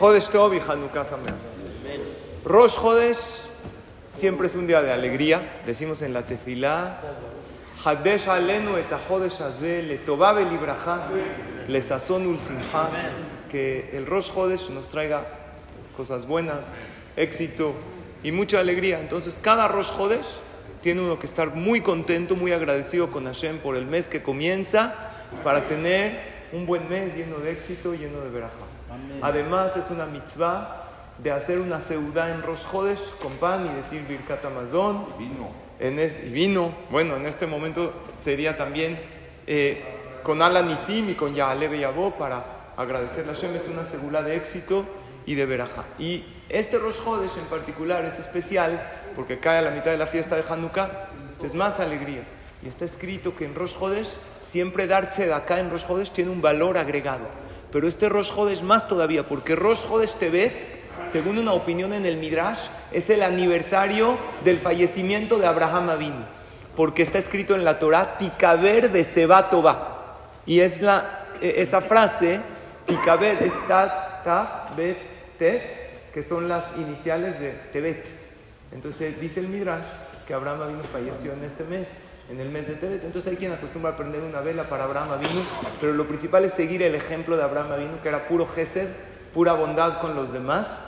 Jodesh Tov y Hanukkah. Rosh Jodesh siempre es un día de alegría. Decimos en la tefilá, Hadesh alenu et Jodesh hazeh letová velibraja lesazon ulsimha. Que el Rosh Jodesh nos traiga cosas buenas, éxito y mucha alegría. Entonces, cada Rosh Jodesh tiene uno que estar muy contento, muy agradecido con Hashem por el mes que comienza para tener un buen mes lleno de éxito, lleno de veraja. Además, es una mitzvah de hacer una seudá en Rosh Chodesh con pan y decir Birkat Amazon. Y vino. En es, y vino. Bueno, en este momento sería también eh, con Alan Nisim y con Yahalebe Yabó para agradecer a Hashem. Es una segula de éxito y de veraja. Y este Rosh Chodesh en particular es especial porque cae a la mitad de la fiesta de Hanukkah. Es más alegría. Y está escrito que en Rosh Chodesh siempre dar acá en Rosh Chodesh tiene un valor agregado. Pero este Rosh Chodesh más todavía, porque Rosh Chodesh Tebet, según una opinión en el Midrash, es el aniversario del fallecimiento de Abraham Avinu. Porque está escrito en la Torah, Tikaber de Sebatova. Y es la, e, esa frase, Tikaber, es Tat, Taf, Bet, Tet, que son las iniciales de Tebet. Entonces dice el Midrash que Abraham Avinu falleció en este mes en el mes de Tebet. Entonces hay quien acostumbra a prender una vela para Abraham Avinu, pero lo principal es seguir el ejemplo de Abraham Avinu, que era puro Gesed, pura bondad con los demás.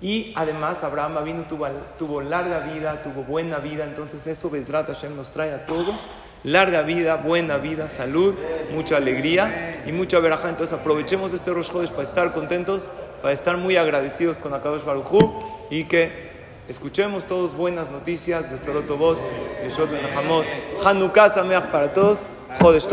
Y además Abraham Avinu tuvo, larga vida, tuvo buena vida, entonces eso Bezrat Hashem nos trae a todos. Larga vida, buena vida, salud, mucha alegría y mucha veraja. Entonces aprovechemos este Rosh Chodesh para estar contentos, para estar muy agradecidos con Akadosh Baruj y que Escuchemos todos buenas noticias, Besorot Tobot, Yeshot Ben Hanukkah Sameach para todos, Jodesh.